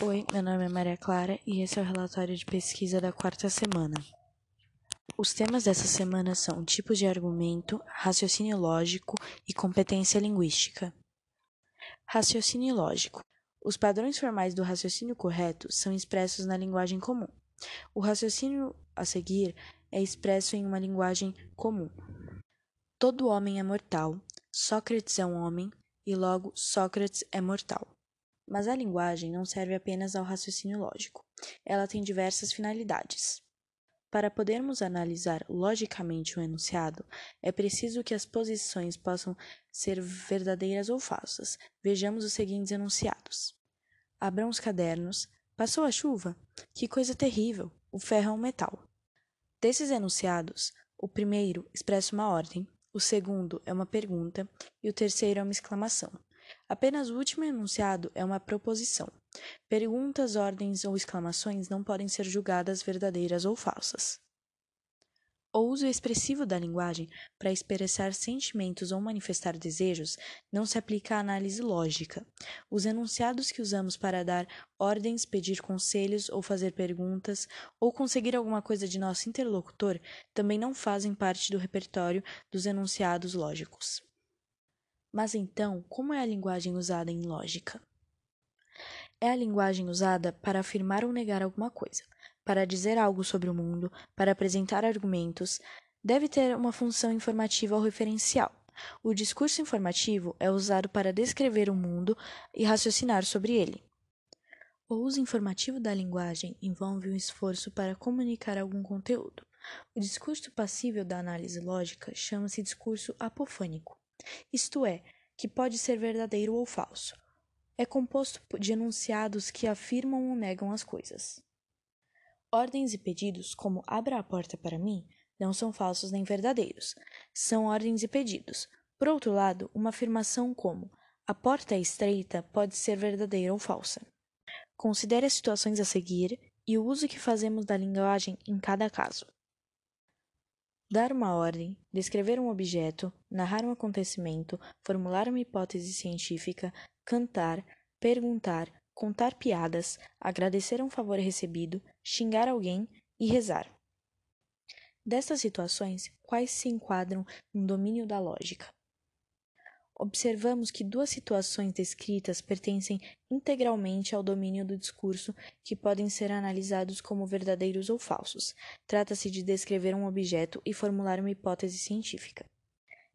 Oi, meu nome é Maria Clara e esse é o relatório de pesquisa da quarta semana. Os temas dessa semana são tipos de argumento, raciocínio lógico e competência linguística. Raciocínio lógico. Os padrões formais do raciocínio correto são expressos na linguagem comum. O raciocínio a seguir é expresso em uma linguagem comum. Todo homem é mortal, Sócrates é um homem e logo Sócrates é mortal. Mas a linguagem não serve apenas ao raciocínio lógico. Ela tem diversas finalidades. Para podermos analisar logicamente um enunciado, é preciso que as posições possam ser verdadeiras ou falsas. Vejamos os seguintes enunciados: Abram os cadernos. Passou a chuva? Que coisa terrível! O ferro é um metal. Desses enunciados, o primeiro expressa uma ordem, o segundo é uma pergunta e o terceiro é uma exclamação. Apenas o último enunciado é uma proposição. Perguntas, ordens ou exclamações não podem ser julgadas verdadeiras ou falsas. O uso expressivo da linguagem para expressar sentimentos ou manifestar desejos não se aplica à análise lógica. Os enunciados que usamos para dar ordens, pedir conselhos ou fazer perguntas ou conseguir alguma coisa de nosso interlocutor também não fazem parte do repertório dos enunciados lógicos. Mas então, como é a linguagem usada em lógica? É a linguagem usada para afirmar ou negar alguma coisa, para dizer algo sobre o mundo, para apresentar argumentos, deve ter uma função informativa ou referencial. O discurso informativo é usado para descrever o mundo e raciocinar sobre ele. O uso informativo da linguagem envolve um esforço para comunicar algum conteúdo. O discurso passível da análise lógica chama-se discurso apofânico isto é, que pode ser verdadeiro ou falso. É composto de enunciados que afirmam ou negam as coisas. Ordens e pedidos, como abra a porta para mim, não são falsos nem verdadeiros. São ordens e pedidos. Por outro lado, uma afirmação como a porta é estreita pode ser verdadeira ou falsa. Considere as situações a seguir e o uso que fazemos da linguagem em cada caso dar uma ordem, descrever um objeto, narrar um acontecimento, formular uma hipótese científica, cantar, perguntar, contar piadas, agradecer um favor recebido, xingar alguém e rezar. Destas situações, quais se enquadram no domínio da lógica? Observamos que duas situações descritas pertencem integralmente ao domínio do discurso que podem ser analisados como verdadeiros ou falsos. Trata-se de descrever um objeto e formular uma hipótese científica.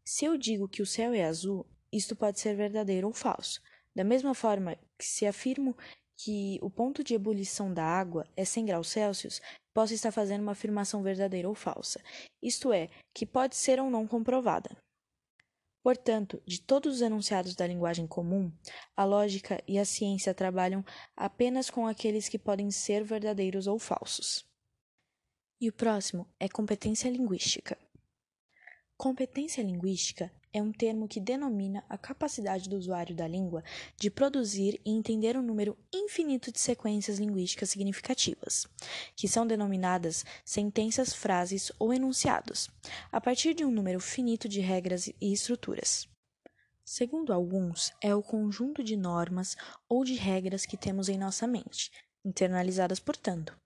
Se eu digo que o céu é azul, isto pode ser verdadeiro ou falso. Da mesma forma que se afirmo que o ponto de ebulição da água é 100 graus Celsius, posso estar fazendo uma afirmação verdadeira ou falsa, isto é, que pode ser ou não comprovada. Portanto, de todos os enunciados da linguagem comum, a lógica e a ciência trabalham apenas com aqueles que podem ser verdadeiros ou falsos. E o próximo é competência linguística. Competência linguística é um termo que denomina a capacidade do usuário da língua de produzir e entender um número infinito de sequências linguísticas significativas, que são denominadas sentenças, frases ou enunciados, a partir de um número finito de regras e estruturas. Segundo alguns, é o conjunto de normas ou de regras que temos em nossa mente, internalizadas, portanto,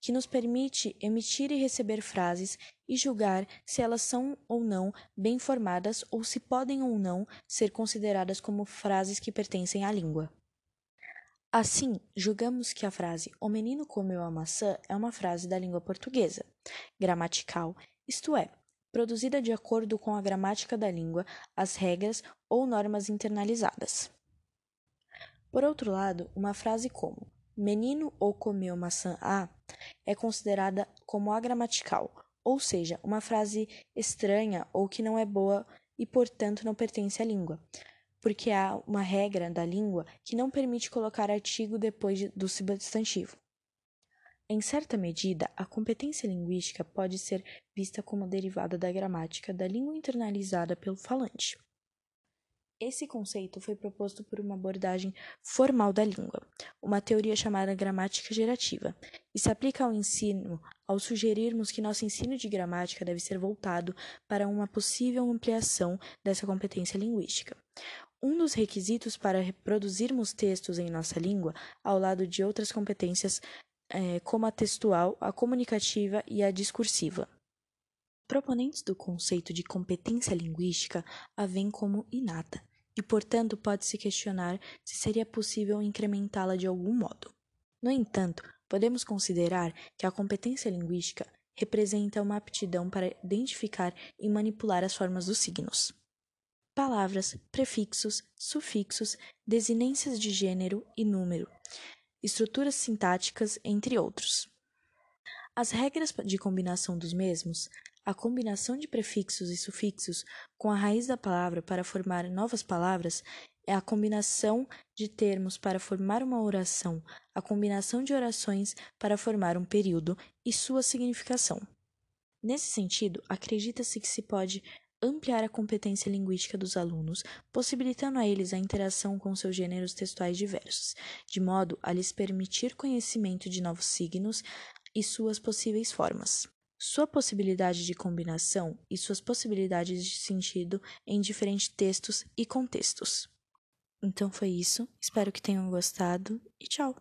que nos permite emitir e receber frases e julgar se elas são ou não bem formadas ou se podem ou não ser consideradas como frases que pertencem à língua. Assim, julgamos que a frase O menino comeu a maçã é uma frase da língua portuguesa, gramatical, isto é, produzida de acordo com a gramática da língua, as regras ou normas internalizadas. Por outro lado, uma frase como menino ou comeu maçã A é considerada como agramatical, ou seja, uma frase estranha ou que não é boa e, portanto, não pertence à língua, porque há uma regra da língua que não permite colocar artigo depois do substantivo. Em certa medida, a competência linguística pode ser vista como derivada da gramática da língua internalizada pelo falante. Esse conceito foi proposto por uma abordagem formal da língua, uma teoria chamada gramática gerativa, e se aplica ao ensino ao sugerirmos que nosso ensino de gramática deve ser voltado para uma possível ampliação dessa competência linguística. um dos requisitos para reproduzirmos textos em nossa língua, ao lado de outras competências é, como a textual, a comunicativa e a discursiva. Proponentes do conceito de competência linguística a veem como inata, e, portanto, pode-se questionar se seria possível incrementá-la de algum modo. No entanto, podemos considerar que a competência linguística representa uma aptidão para identificar e manipular as formas dos signos. Palavras, prefixos, sufixos, desinências de gênero e número, estruturas sintáticas, entre outros. As regras de combinação dos mesmos, a combinação de prefixos e sufixos com a raiz da palavra para formar novas palavras, é a combinação de termos para formar uma oração, a combinação de orações para formar um período e sua significação. Nesse sentido, acredita-se que se pode ampliar a competência linguística dos alunos, possibilitando a eles a interação com seus gêneros textuais diversos, de modo a lhes permitir conhecimento de novos signos e suas possíveis formas. Sua possibilidade de combinação e suas possibilidades de sentido em diferentes textos e contextos. Então foi isso, espero que tenham gostado e tchau!